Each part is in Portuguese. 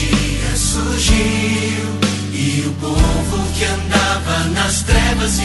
dia surgiu e o povo que andava nas trevas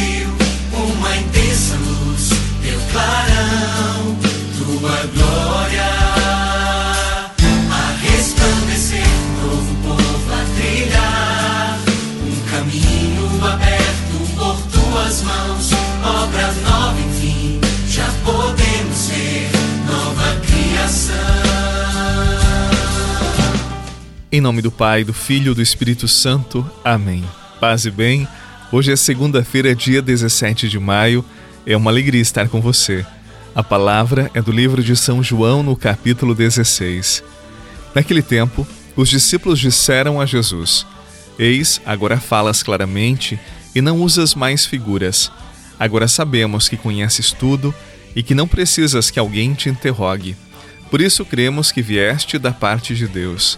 Em nome do Pai, do Filho e do Espírito Santo. Amém. Paz e bem. Hoje é segunda-feira, dia 17 de maio. É uma alegria estar com você. A palavra é do livro de São João, no capítulo 16. Naquele tempo, os discípulos disseram a Jesus: Eis, agora falas claramente e não usas mais figuras. Agora sabemos que conheces tudo e que não precisas que alguém te interrogue. Por isso cremos que vieste da parte de Deus.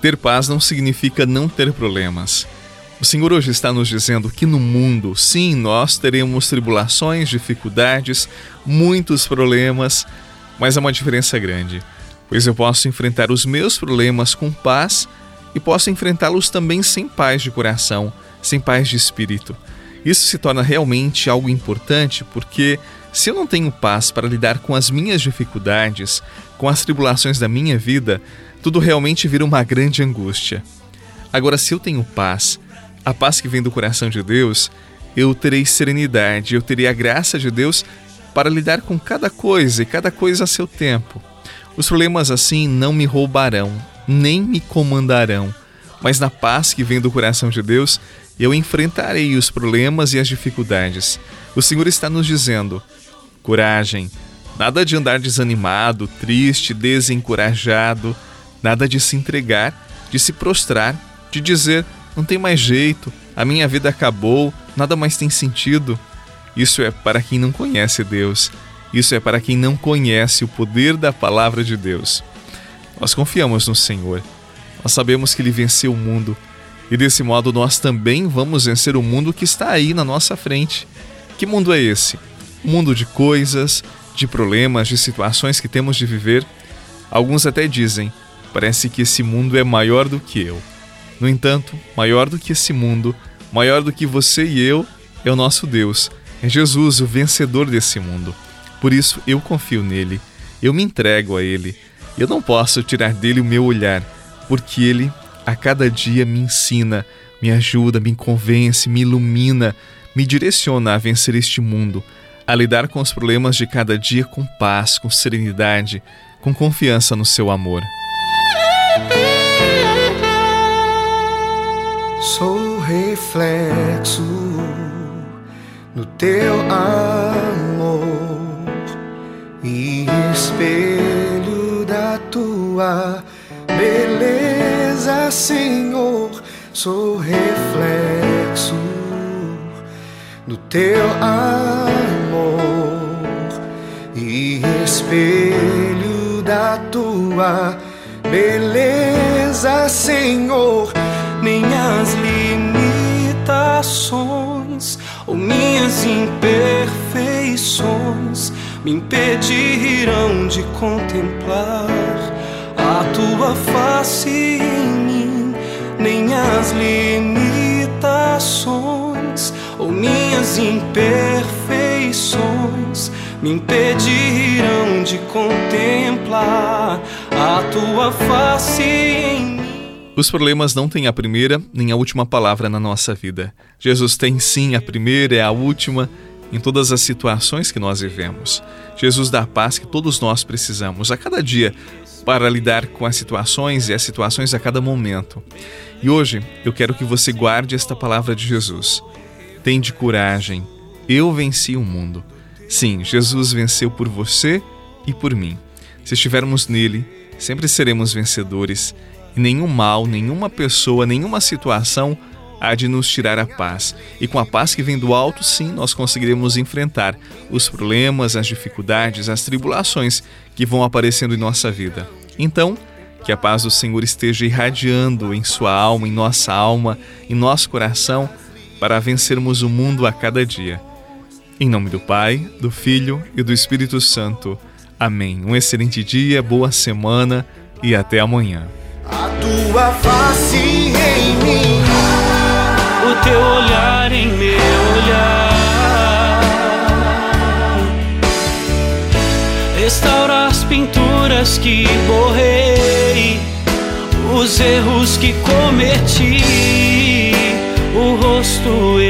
Ter paz não significa não ter problemas. O Senhor hoje está nos dizendo que no mundo, sim, nós teremos tribulações, dificuldades, muitos problemas, mas há uma diferença grande, pois eu posso enfrentar os meus problemas com paz e posso enfrentá-los também sem paz de coração, sem paz de espírito. Isso se torna realmente algo importante porque se eu não tenho paz para lidar com as minhas dificuldades, com as tribulações da minha vida, tudo realmente vira uma grande angústia. Agora, se eu tenho paz, a paz que vem do coração de Deus, eu terei serenidade, eu terei a graça de Deus para lidar com cada coisa e cada coisa a seu tempo. Os problemas assim não me roubarão, nem me comandarão, mas na paz que vem do coração de Deus, eu enfrentarei os problemas e as dificuldades. O Senhor está nos dizendo: coragem, nada de andar desanimado, triste, desencorajado Nada de se entregar, de se prostrar, de dizer: não tem mais jeito, a minha vida acabou, nada mais tem sentido. Isso é para quem não conhece Deus. Isso é para quem não conhece o poder da palavra de Deus. Nós confiamos no Senhor. Nós sabemos que Ele venceu o mundo. E desse modo nós também vamos vencer o mundo que está aí na nossa frente. Que mundo é esse? Um mundo de coisas, de problemas, de situações que temos de viver. Alguns até dizem: Parece que esse mundo é maior do que eu. No entanto, maior do que esse mundo, maior do que você e eu, é o nosso Deus. É Jesus, o vencedor desse mundo. Por isso eu confio nele, eu me entrego a ele. Eu não posso tirar dele o meu olhar, porque ele a cada dia me ensina, me ajuda, me convence, me ilumina, me direciona a vencer este mundo, a lidar com os problemas de cada dia com paz, com serenidade, com confiança no seu amor. Sou reflexo no teu amor e espelho da tua beleza, Senhor. Sou reflexo no teu amor e espelho da tua beleza Senhor, nem as limitações ou minhas imperfeições me impedirão de contemplar a tua face em mim, nem as limitações ou minhas imperfeições me impedirão de contemplar a tua face em mim. Os problemas não têm a primeira nem a última palavra na nossa vida. Jesus tem sim a primeira e a última em todas as situações que nós vivemos. Jesus dá a paz que todos nós precisamos a cada dia para lidar com as situações e as situações a cada momento. E hoje eu quero que você guarde esta palavra de Jesus. Tende coragem. Eu venci o mundo. Sim, Jesus venceu por você e por mim. Se estivermos nele, sempre seremos vencedores e nenhum mal, nenhuma pessoa, nenhuma situação há de nos tirar a paz. E com a paz que vem do alto, sim, nós conseguiremos enfrentar os problemas, as dificuldades, as tribulações que vão aparecendo em nossa vida. Então, que a paz do Senhor esteja irradiando em sua alma, em nossa alma, em nosso coração, para vencermos o mundo a cada dia. Em nome do Pai, do Filho e do Espírito Santo. Amém. Um excelente dia, boa semana e até amanhã. A tua face em mim, o teu olhar em meu olhar. Restaura as pinturas que borrei, os erros que cometi, o rosto.